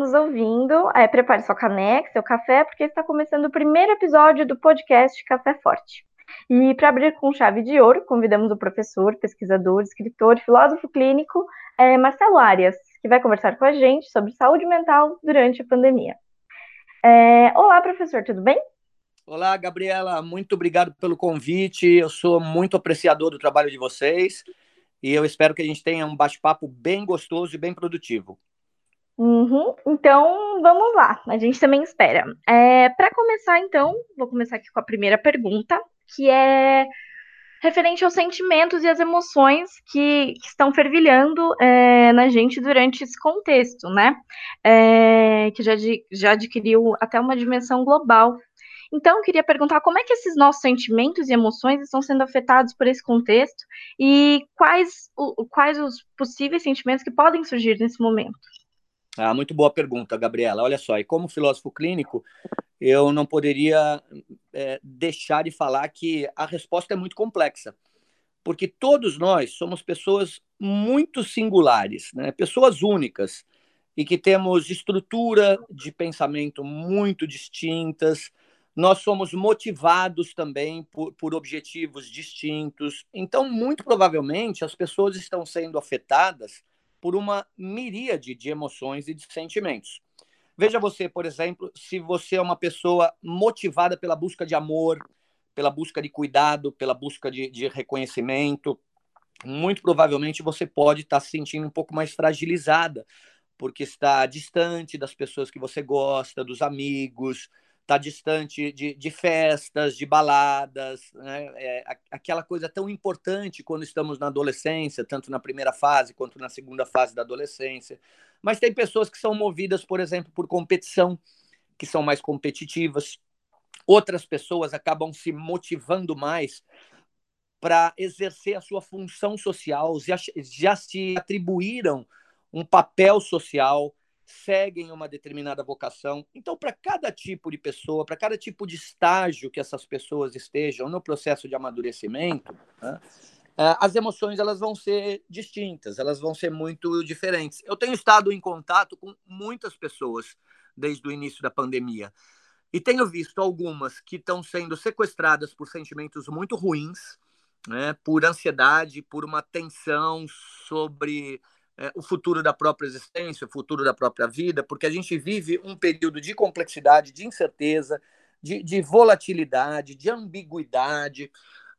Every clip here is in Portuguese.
nos ouvindo, é, prepare sua caneca, seu café, porque está começando o primeiro episódio do podcast Café Forte. E para abrir com chave de ouro, convidamos o professor, pesquisador, escritor e filósofo clínico é, Marcelo Arias, que vai conversar com a gente sobre saúde mental durante a pandemia. É, olá, professor, tudo bem? Olá, Gabriela, muito obrigado pelo convite. Eu sou muito apreciador do trabalho de vocês e eu espero que a gente tenha um bate-papo bem gostoso e bem produtivo. Uhum. Então, vamos lá, a gente também espera. É, Para começar, então, vou começar aqui com a primeira pergunta, que é referente aos sentimentos e às emoções que, que estão fervilhando é, na gente durante esse contexto, né? É, que já, já adquiriu até uma dimensão global. Então, queria perguntar como é que esses nossos sentimentos e emoções estão sendo afetados por esse contexto e quais, o, quais os possíveis sentimentos que podem surgir nesse momento. Ah, muito boa pergunta, Gabriela. Olha só, e como filósofo clínico, eu não poderia é, deixar de falar que a resposta é muito complexa, porque todos nós somos pessoas muito singulares, né? pessoas únicas, e que temos estrutura de pensamento muito distintas, nós somos motivados também por, por objetivos distintos. Então, muito provavelmente, as pessoas estão sendo afetadas por uma miríade de emoções e de sentimentos. Veja você, por exemplo, se você é uma pessoa motivada pela busca de amor, pela busca de cuidado, pela busca de, de reconhecimento, muito provavelmente você pode estar se sentindo um pouco mais fragilizada, porque está distante das pessoas que você gosta, dos amigos, está distante de, de, festas, de baladas, né? é, aquela coisa tão importante quando estamos na adolescência, tanto na primeira fase quanto na segunda fase da adolescência. Mas tem pessoas que são movidas, por exemplo, por competição, que são mais competitivas. Outras pessoas acabam se motivando mais para exercer a sua função social, já, já se atribuíram um papel social, seguem uma determinada vocação. Então, para cada tipo de pessoa, para cada tipo de estágio que essas pessoas estejam no processo de amadurecimento, né, é, as emoções elas vão ser distintas, elas vão ser muito diferentes. Eu tenho estado em contato com muitas pessoas desde o início da pandemia e tenho visto algumas que estão sendo sequestradas por sentimentos muito ruins, né, por ansiedade, por uma tensão sobre é, o futuro da própria existência, o futuro da própria vida, porque a gente vive um período de complexidade, de incerteza, de, de volatilidade, de ambiguidade.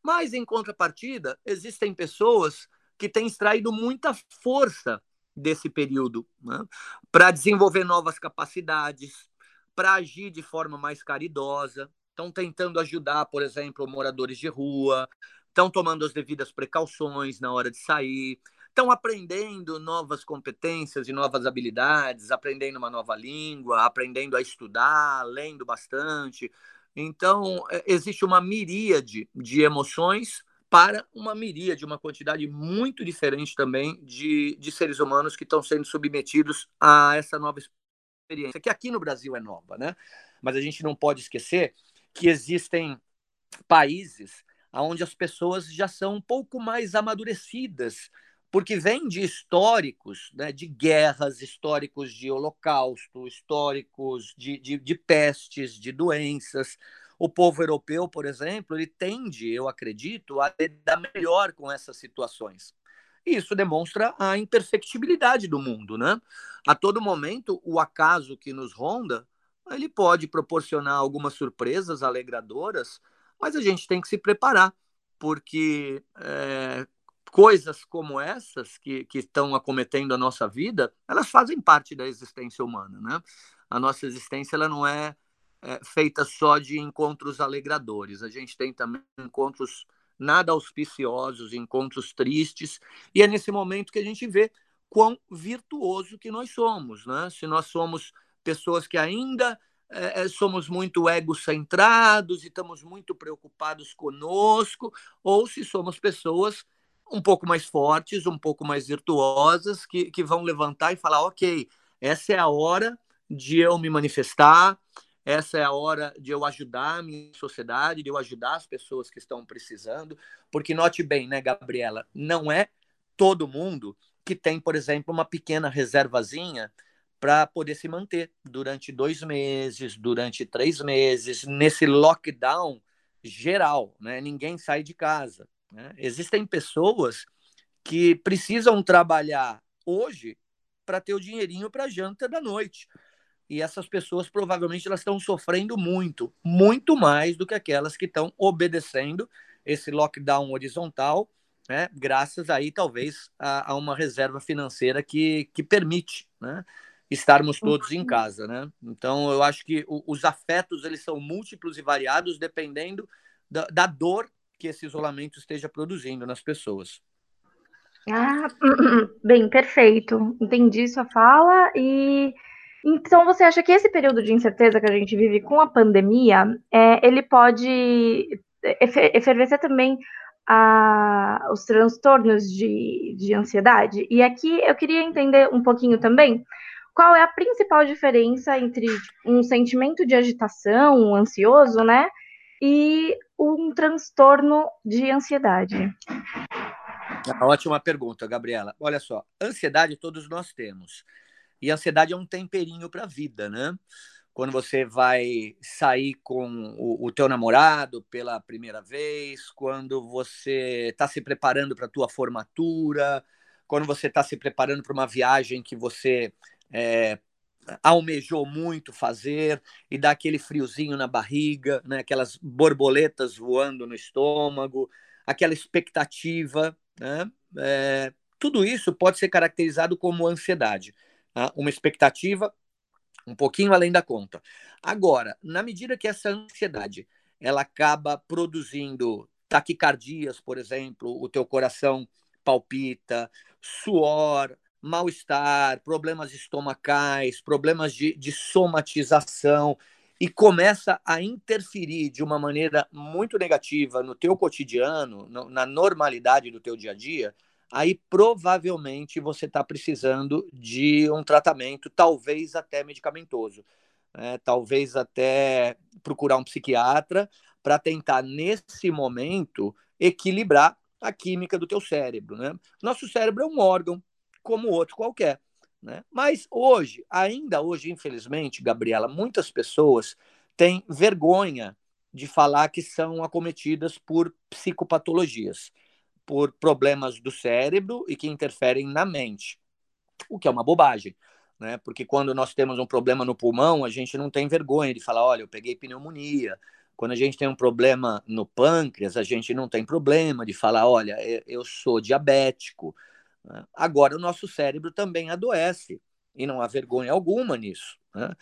Mas, em contrapartida, existem pessoas que têm extraído muita força desse período né? para desenvolver novas capacidades, para agir de forma mais caridosa, estão tentando ajudar, por exemplo, moradores de rua, estão tomando as devidas precauções na hora de sair, estão aprendendo novas competências e novas habilidades, aprendendo uma nova língua, aprendendo a estudar, lendo bastante. Então, é, existe uma miríade de emoções para uma miríade, uma quantidade muito diferente também de, de seres humanos que estão sendo submetidos a essa nova experiência, que aqui no Brasil é nova, né? Mas a gente não pode esquecer que existem países onde as pessoas já são um pouco mais amadurecidas porque vem de históricos, né, de guerras, históricos de holocausto, históricos de, de, de, pestes, de doenças. O povo europeu, por exemplo, ele tende, eu acredito, a lidar melhor com essas situações. E isso demonstra a imperfectibilidade do mundo, né? A todo momento, o acaso que nos ronda, ele pode proporcionar algumas surpresas alegradoras, mas a gente tem que se preparar, porque é, coisas como essas que, que estão acometendo a nossa vida, elas fazem parte da existência humana, né? A nossa existência ela não é, é feita só de encontros alegradores. A gente tem também encontros nada auspiciosos, encontros tristes, e é nesse momento que a gente vê quão virtuoso que nós somos, né? Se nós somos pessoas que ainda é, somos muito egocentrados e estamos muito preocupados conosco, ou se somos pessoas um pouco mais fortes, um pouco mais virtuosas, que, que vão levantar e falar: ok, essa é a hora de eu me manifestar, essa é a hora de eu ajudar a minha sociedade, de eu ajudar as pessoas que estão precisando, porque note bem, né, Gabriela, não é todo mundo que tem, por exemplo, uma pequena reservazinha para poder se manter durante dois meses, durante três meses, nesse lockdown geral, né? Ninguém sai de casa. Né? Existem pessoas que precisam trabalhar hoje para ter o dinheirinho para a janta da noite. E essas pessoas provavelmente elas estão sofrendo muito, muito mais do que aquelas que estão obedecendo esse lockdown horizontal, né? graças aí talvez a, a uma reserva financeira que, que permite né? estarmos todos em uhum. casa. Né? Então eu acho que o, os afetos eles são múltiplos e variados dependendo da, da dor que esse isolamento esteja produzindo nas pessoas. Ah, bem, perfeito. Entendi sua fala. E então você acha que esse período de incerteza que a gente vive com a pandemia, é, ele pode efervescer também a, os transtornos de, de ansiedade? E aqui eu queria entender um pouquinho também qual é a principal diferença entre um sentimento de agitação, um ansioso, né? E um transtorno de ansiedade. Ótima pergunta, Gabriela. Olha só, ansiedade todos nós temos. E ansiedade é um temperinho para a vida, né? Quando você vai sair com o, o teu namorado pela primeira vez, quando você está se preparando para a tua formatura, quando você está se preparando para uma viagem que você é, almejou muito fazer e dá aquele friozinho na barriga, né? aquelas borboletas voando no estômago, aquela expectativa, né? É, tudo isso pode ser caracterizado como ansiedade, tá? uma expectativa um pouquinho além da conta. Agora, na medida que essa ansiedade ela acaba produzindo taquicardias, por exemplo, o teu coração palpita, suor, mal-estar, problemas estomacais, problemas de, de somatização, e começa a interferir de uma maneira muito negativa no teu cotidiano, no, na normalidade do teu dia a dia, aí provavelmente você está precisando de um tratamento, talvez até medicamentoso, né? talvez até procurar um psiquiatra para tentar nesse momento equilibrar a química do teu cérebro, né? Nosso cérebro é um órgão como outro qualquer. Né? Mas hoje, ainda hoje, infelizmente, Gabriela, muitas pessoas têm vergonha de falar que são acometidas por psicopatologias, por problemas do cérebro e que interferem na mente, o que é uma bobagem. Né? Porque quando nós temos um problema no pulmão, a gente não tem vergonha de falar, olha, eu peguei pneumonia. Quando a gente tem um problema no pâncreas, a gente não tem problema de falar, olha, eu sou diabético. Né? Agora, o nosso cérebro também adoece, e não há vergonha alguma nisso. Né?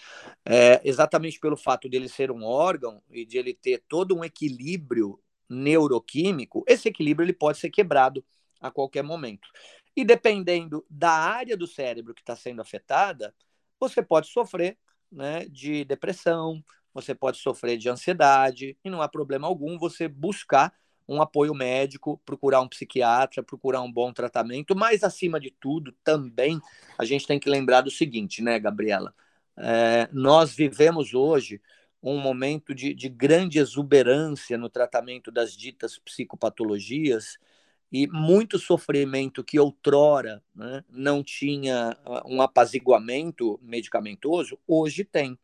É, exatamente pelo fato dele ser um órgão e de ele ter todo um equilíbrio neuroquímico, esse equilíbrio ele pode ser quebrado a qualquer momento. E dependendo da área do cérebro que está sendo afetada, você pode sofrer né, de depressão, você pode sofrer de ansiedade, e não há problema algum você buscar um apoio médico, procurar um psiquiatra, procurar um bom tratamento, mas acima de tudo, também a gente tem que lembrar do seguinte, né, Gabriela? É, nós vivemos hoje um momento de, de grande exuberância no tratamento das ditas psicopatologias e muito sofrimento que outrora né, não tinha um apaziguamento medicamentoso, hoje tem.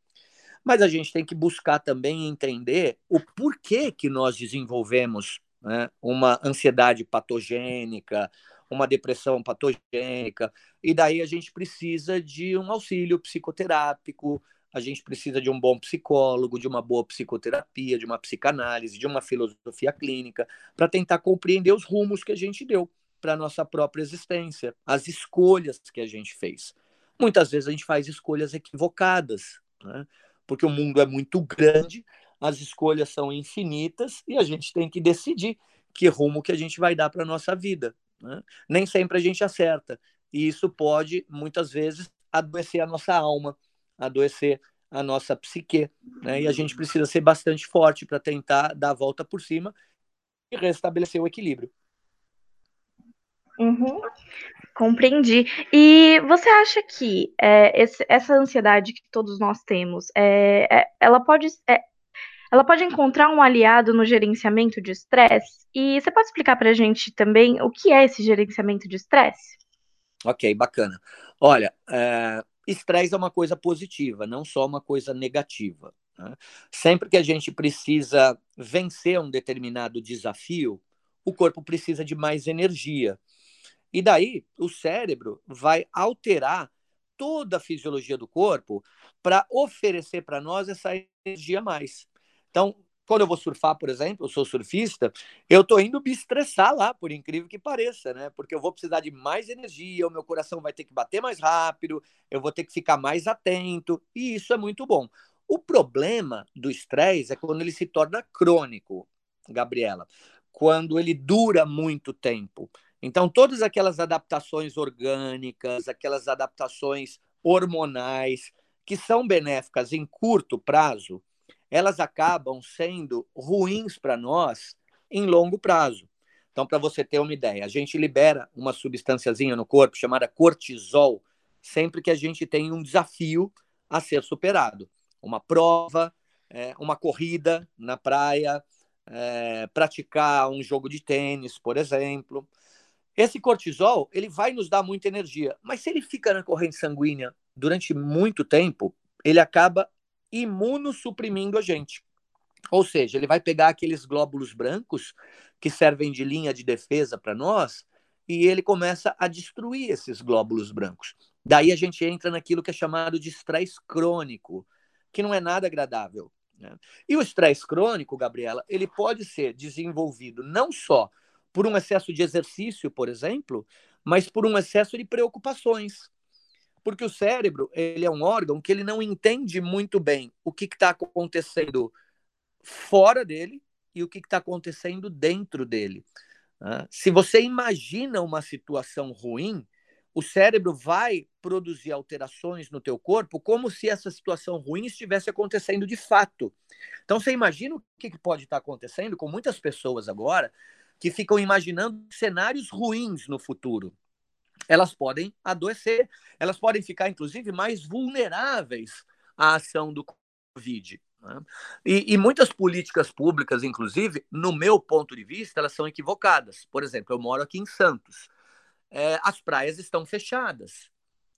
Mas a gente tem que buscar também entender o porquê que nós desenvolvemos né? uma ansiedade patogênica, uma depressão patogênica, e daí a gente precisa de um auxílio psicoterápico, a gente precisa de um bom psicólogo, de uma boa psicoterapia, de uma psicanálise, de uma filosofia clínica, para tentar compreender os rumos que a gente deu para a nossa própria existência, as escolhas que a gente fez. Muitas vezes a gente faz escolhas equivocadas, né? porque o mundo é muito grande as escolhas são infinitas e a gente tem que decidir que rumo que a gente vai dar para a nossa vida. Né? Nem sempre a gente acerta. E isso pode, muitas vezes, adoecer a nossa alma, adoecer a nossa psique. Né? E a gente precisa ser bastante forte para tentar dar a volta por cima e restabelecer o equilíbrio. Uhum. Compreendi. E você acha que é, esse, essa ansiedade que todos nós temos, é, é, ela pode, ela pode encontrar um aliado no gerenciamento de estresse. E você pode explicar para a gente também o que é esse gerenciamento de estresse? Ok, bacana. Olha, é, estresse é uma coisa positiva, não só uma coisa negativa. Né? Sempre que a gente precisa vencer um determinado desafio, o corpo precisa de mais energia. E daí o cérebro vai alterar toda a fisiologia do corpo para oferecer para nós essa energia a mais. Então, quando eu vou surfar, por exemplo, eu sou surfista, eu estou indo me estressar lá, por incrível que pareça, né? Porque eu vou precisar de mais energia, o meu coração vai ter que bater mais rápido, eu vou ter que ficar mais atento, e isso é muito bom. O problema do estresse é quando ele se torna crônico, Gabriela, quando ele dura muito tempo. Então, todas aquelas adaptações orgânicas, aquelas adaptações hormonais, que são benéficas em curto prazo, elas acabam sendo ruins para nós em longo prazo. Então, para você ter uma ideia, a gente libera uma substânciazinha no corpo chamada cortisol sempre que a gente tem um desafio a ser superado. Uma prova, é, uma corrida na praia, é, praticar um jogo de tênis, por exemplo. Esse cortisol ele vai nos dar muita energia, mas se ele fica na corrente sanguínea durante muito tempo, ele acaba imunossuprimindo a gente. Ou seja, ele vai pegar aqueles glóbulos brancos que servem de linha de defesa para nós e ele começa a destruir esses glóbulos brancos. Daí a gente entra naquilo que é chamado de estresse crônico, que não é nada agradável. Né? E o estresse crônico, Gabriela, ele pode ser desenvolvido não só por um excesso de exercício, por exemplo, mas por um excesso de preocupações porque o cérebro ele é um órgão que ele não entende muito bem o que está acontecendo fora dele e o que está acontecendo dentro dele. Né? Se você imagina uma situação ruim, o cérebro vai produzir alterações no teu corpo como se essa situação ruim estivesse acontecendo de fato. Então você imagina o que pode estar acontecendo com muitas pessoas agora que ficam imaginando cenários ruins no futuro elas podem adoecer, elas podem ficar, inclusive, mais vulneráveis à ação do Covid. Né? E, e, muitas políticas públicas, inclusive, no meu ponto de vista, elas são equivocadas. Por exemplo, eu moro aqui em Santos. É, as praias estão fechadas.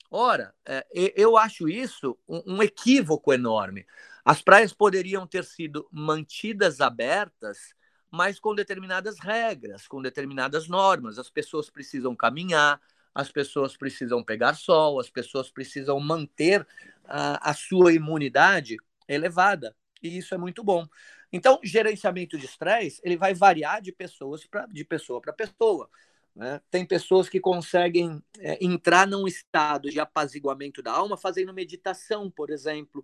Ora, é, eu acho isso um, um equívoco enorme. As praias poderiam ter sido mantidas abertas mas com determinadas regras, com determinadas normas. As pessoas precisam caminhar, as pessoas precisam pegar sol, as pessoas precisam manter a, a sua imunidade elevada. E isso é muito bom. Então, gerenciamento de estresse, ele vai variar de pessoas pra, de pessoa para pessoa. Né? Tem pessoas que conseguem é, entrar num estado de apaziguamento da alma fazendo meditação, por exemplo,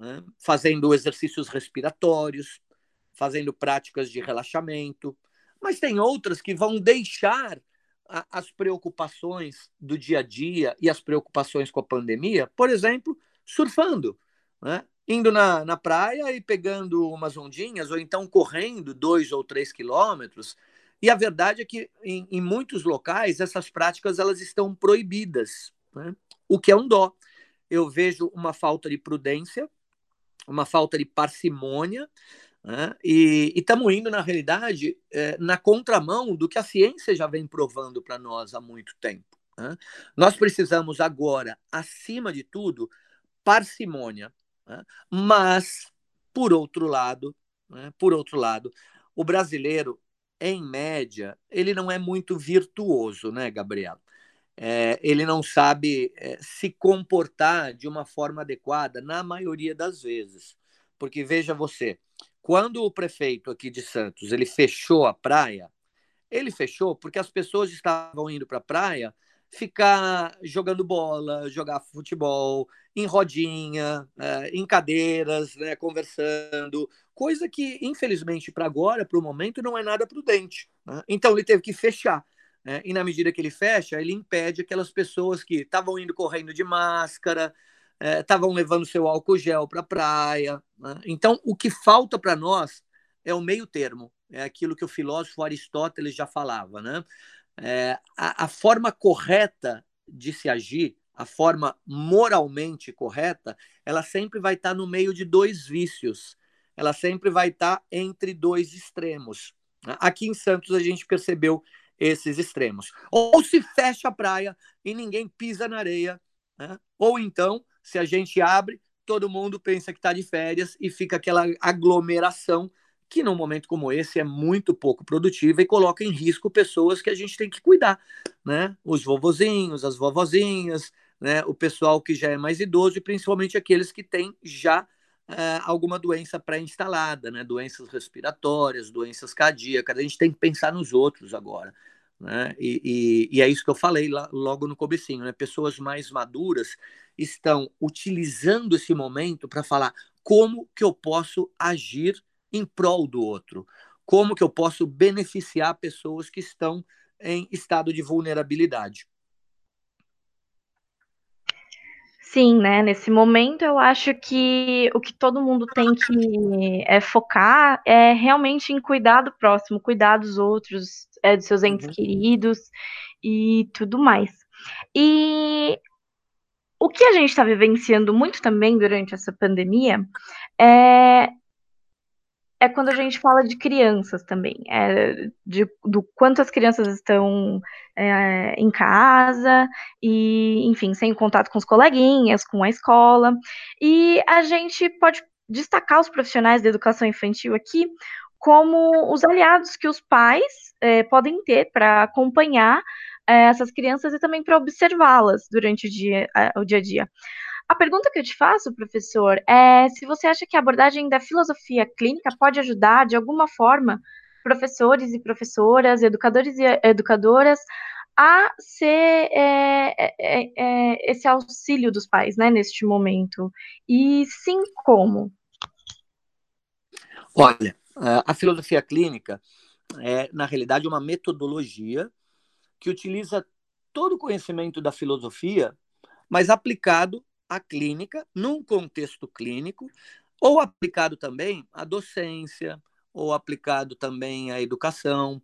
né? fazendo exercícios respiratórios, fazendo práticas de relaxamento. Mas tem outras que vão deixar as preocupações do dia a dia e as preocupações com a pandemia, por exemplo, surfando, né? indo na, na praia e pegando umas ondinhas, ou então correndo dois ou três quilômetros. E a verdade é que em, em muitos locais essas práticas elas estão proibidas, né? o que é um dó. Eu vejo uma falta de prudência, uma falta de parcimônia, né? E estamos indo, na realidade, é, na contramão do que a ciência já vem provando para nós há muito tempo. Né? Nós precisamos agora, acima de tudo, parcimônia. Né? Mas, por outro lado, né? por outro lado, o brasileiro, em média, ele não é muito virtuoso, né, Gabriel? É, ele não sabe é, se comportar de uma forma adequada na maioria das vezes. Porque veja você, quando o prefeito aqui de Santos ele fechou a praia, ele fechou porque as pessoas estavam indo para a praia ficar jogando bola, jogar futebol, em rodinha, é, em cadeiras, né, conversando, coisa que, infelizmente, para agora, para o momento, não é nada prudente. Né? Então, ele teve que fechar. Né? E na medida que ele fecha, ele impede aquelas pessoas que estavam indo correndo de máscara, estavam é, levando seu álcool gel para a praia. Né? Então, o que falta para nós é o meio termo, é aquilo que o filósofo Aristóteles já falava. Né? É, a, a forma correta de se agir, a forma moralmente correta, ela sempre vai estar tá no meio de dois vícios, ela sempre vai estar tá entre dois extremos. Né? Aqui em Santos a gente percebeu esses extremos. Ou se fecha a praia e ninguém pisa na areia, Né? Ou então, se a gente abre, todo mundo pensa que está de férias e fica aquela aglomeração que num momento como esse é muito pouco produtiva e coloca em risco pessoas que a gente tem que cuidar, né? Os vovozinhos, as vovozinhas, né? O pessoal que já é mais idoso e principalmente aqueles que têm já é, alguma doença pré-instalada, né? Doenças respiratórias, doenças cardíacas. A gente tem que pensar nos outros agora. Né? E, e, e, é isso que eu falei lá, logo no comecinho, né? Pessoas mais maduras estão utilizando esse momento para falar como que eu posso agir em prol do outro, como que eu posso beneficiar pessoas que estão em estado de vulnerabilidade. Sim, né? Nesse momento eu acho que o que todo mundo tem que é, focar é realmente em cuidar do próximo, cuidar dos outros, é, dos seus entes uhum. queridos e tudo mais. E o que a gente está vivenciando muito também durante essa pandemia é é quando a gente fala de crianças também, é, de, do quanto as crianças estão é, em casa e, enfim, sem contato com os coleguinhas, com a escola. E a gente pode destacar os profissionais da educação infantil aqui como os aliados que os pais é, podem ter para acompanhar é, essas crianças e também para observá-las durante o dia, o dia a dia. A pergunta que eu te faço, professor, é se você acha que a abordagem da filosofia clínica pode ajudar, de alguma forma, professores e professoras, educadores e educadoras a ser é, é, é, esse auxílio dos pais, né, neste momento? E sim, como? Olha, a filosofia clínica é, na realidade, uma metodologia que utiliza todo o conhecimento da filosofia, mas aplicado a clínica, num contexto clínico, ou aplicado também à docência, ou aplicado também à educação.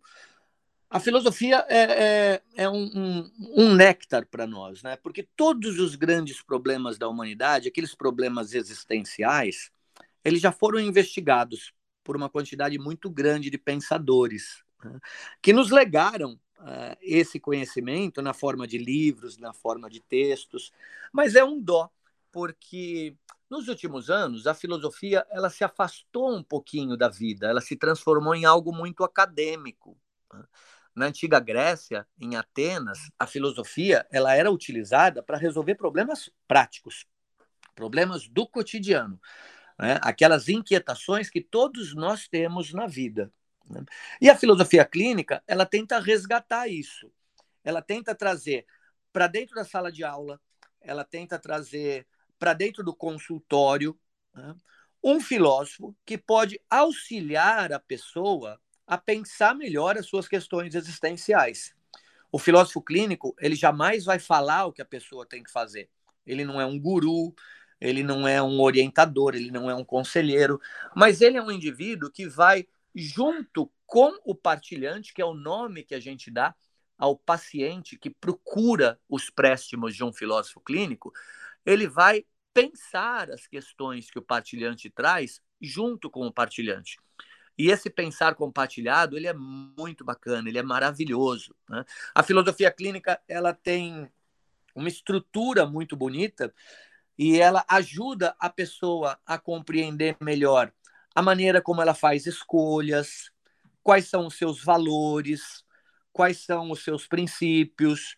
A filosofia é, é, é um, um, um, néctar para nós, né? porque todos os grandes problemas da humanidade, aqueles problemas existenciais, eles já foram investigados por uma quantidade muito grande de pensadores, né? que nos legaram uh, esse conhecimento na forma de livros, na forma de textos, mas é um dó, porque nos últimos anos a filosofia ela se afastou um pouquinho da vida, ela se transformou em algo muito acadêmico. Né? Na antiga Grécia, em Atenas, a filosofia ela era utilizada para resolver problemas práticos, problemas do cotidiano, né? aquelas inquietações que todos nós temos na vida. E a filosofia clínica, ela tenta resgatar isso. Ela tenta trazer para dentro da sala de aula, ela tenta trazer para dentro do consultório né? um filósofo que pode auxiliar a pessoa a pensar melhor as suas questões existenciais. O filósofo clínico, ele jamais vai falar o que a pessoa tem que fazer. Ele não é um guru, ele não é um orientador, ele não é um conselheiro, mas ele é um indivíduo que vai junto com o partilhante, que é o nome que a gente dá ao paciente que procura os préstimos de um filósofo clínico, ele vai pensar as questões que o partilhante traz junto com o partilhante. E esse pensar compartilhado, ele é muito bacana, ele é maravilhoso. Né? A filosofia clínica, ela tem uma estrutura muito bonita e ela ajuda a pessoa a compreender melhor a maneira como ela faz escolhas, quais são os seus valores, quais são os seus princípios,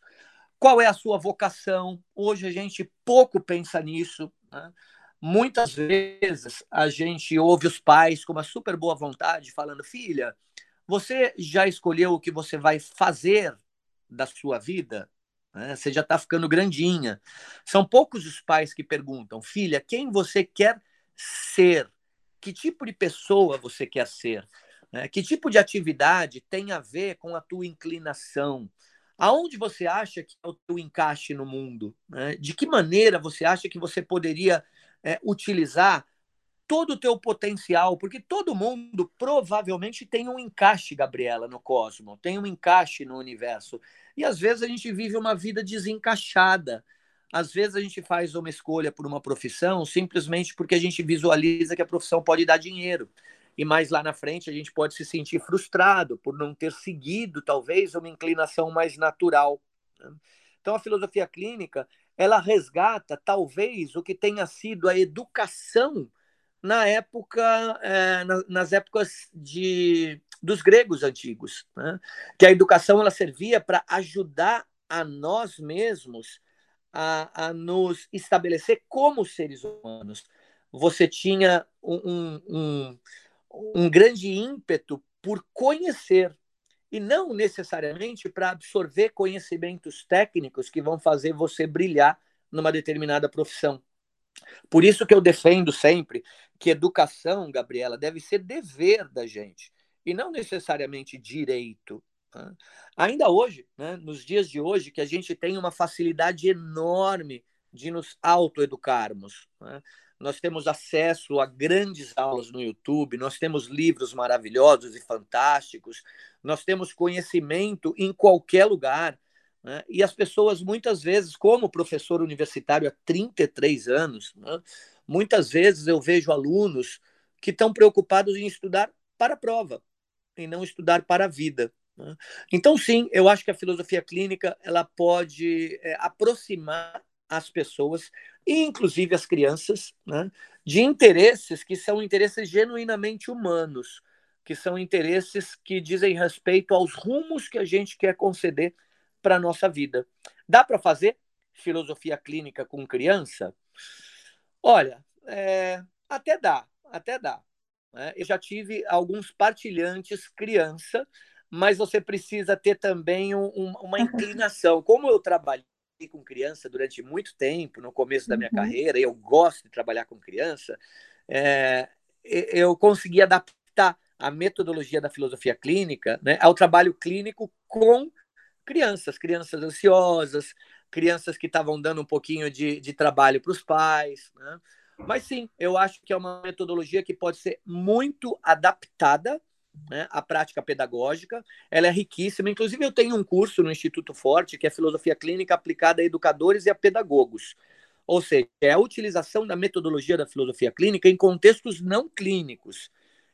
qual é a sua vocação. Hoje a gente pouco pensa nisso. Né? Muitas vezes a gente ouve os pais com uma super boa vontade falando: filha, você já escolheu o que você vai fazer da sua vida? Né? Você já está ficando grandinha. São poucos os pais que perguntam: filha, quem você quer ser? Que tipo de pessoa você quer ser, né? que tipo de atividade tem a ver com a tua inclinação, aonde você acha que é o teu encaixe no mundo, né? de que maneira você acha que você poderia é, utilizar todo o teu potencial, porque todo mundo provavelmente tem um encaixe, Gabriela, no cosmos, tem um encaixe no universo. E às vezes a gente vive uma vida desencaixada, às vezes a gente faz uma escolha por uma profissão simplesmente porque a gente visualiza que a profissão pode dar dinheiro. E mais lá na frente a gente pode se sentir frustrado por não ter seguido, talvez, uma inclinação mais natural. Né? Então a filosofia clínica ela resgata talvez o que tenha sido a educação na época, é, nas épocas de, dos gregos antigos, né? que a educação ela servia para ajudar a nós mesmos a, a, nos estabelecer como seres humanos. Você tinha um, um, um grande ímpeto por conhecer, e não necessariamente para absorver conhecimentos técnicos que vão fazer você brilhar numa determinada profissão. Por isso que eu defendo sempre que educação, Gabriela, deve ser dever da gente e não necessariamente direito. Ainda hoje, né, nos dias de hoje, que a gente tem uma facilidade enorme de nos autoeducarmos. Né? Nós temos acesso a grandes aulas no YouTube, nós temos livros maravilhosos e fantásticos, nós temos conhecimento em qualquer lugar. Né? E as pessoas, muitas vezes, como professor universitário há 33 anos, né? muitas vezes eu vejo alunos que estão preocupados em estudar para a prova e não estudar para a vida. Né? Então, sim, eu acho que a filosofia clínica ela pode é, aproximar as pessoas, inclusive as crianças, né, de interesses que são interesses genuinamente humanos, que são interesses que dizem respeito aos rumos que a gente quer conceder para a nossa vida. Dá para fazer filosofia clínica com criança? Olha, é, até dá, até dá. Né? Eu já tive alguns partilhantes criança, mas você precisa ter também um, uma inclinação. Como eu trabalhei com criança durante muito tempo, no começo da minha uhum. carreira, e eu gosto de trabalhar com criança, é, eu consegui adaptar a metodologia da filosofia clínica né, ao trabalho clínico com crianças, crianças ansiosas, crianças que estavam dando um pouquinho de, de trabalho para os pais. Né? Mas sim, eu acho que é uma metodologia que pode ser muito adaptada né, à prática pedagógica. Ela é riquíssima. Inclusive, eu tenho um curso no Instituto Forte que é Filosofia Clínica aplicada a educadores e a pedagogos. Ou seja, é a utilização da metodologia da filosofia clínica em contextos não clínicos,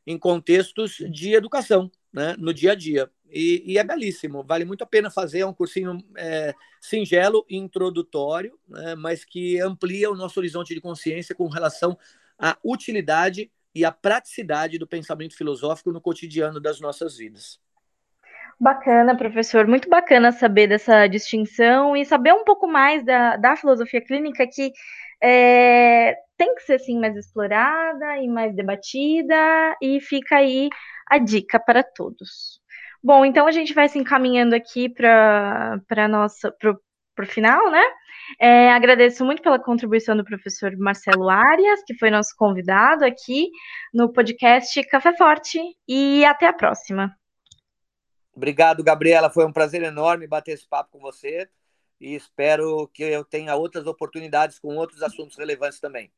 em contextos de educação, né, no dia a dia. E, e, é belíssimo, vale muito a pena fazer. É um cursinho é, singelo, introdutório, né, mas que amplia o nosso horizonte de consciência com relação à utilidade e à praticidade do pensamento filosófico no cotidiano das nossas vidas. Bacana, professor. Muito bacana saber dessa distinção e saber um pouco mais da, da filosofia clínica que é, tem que ser assim mais explorada e mais debatida, e fica aí a dica para todos. Bom, então a gente vai se encaminhando aqui para nossa para o final, né? É, agradeço muito pela contribuição do professor Marcelo Arias, que foi nosso convidado aqui no podcast Café Forte, e até a próxima. Obrigado, Gabriela. Foi um prazer enorme bater esse papo com você e espero que eu tenha outras oportunidades com outros assuntos relevantes também.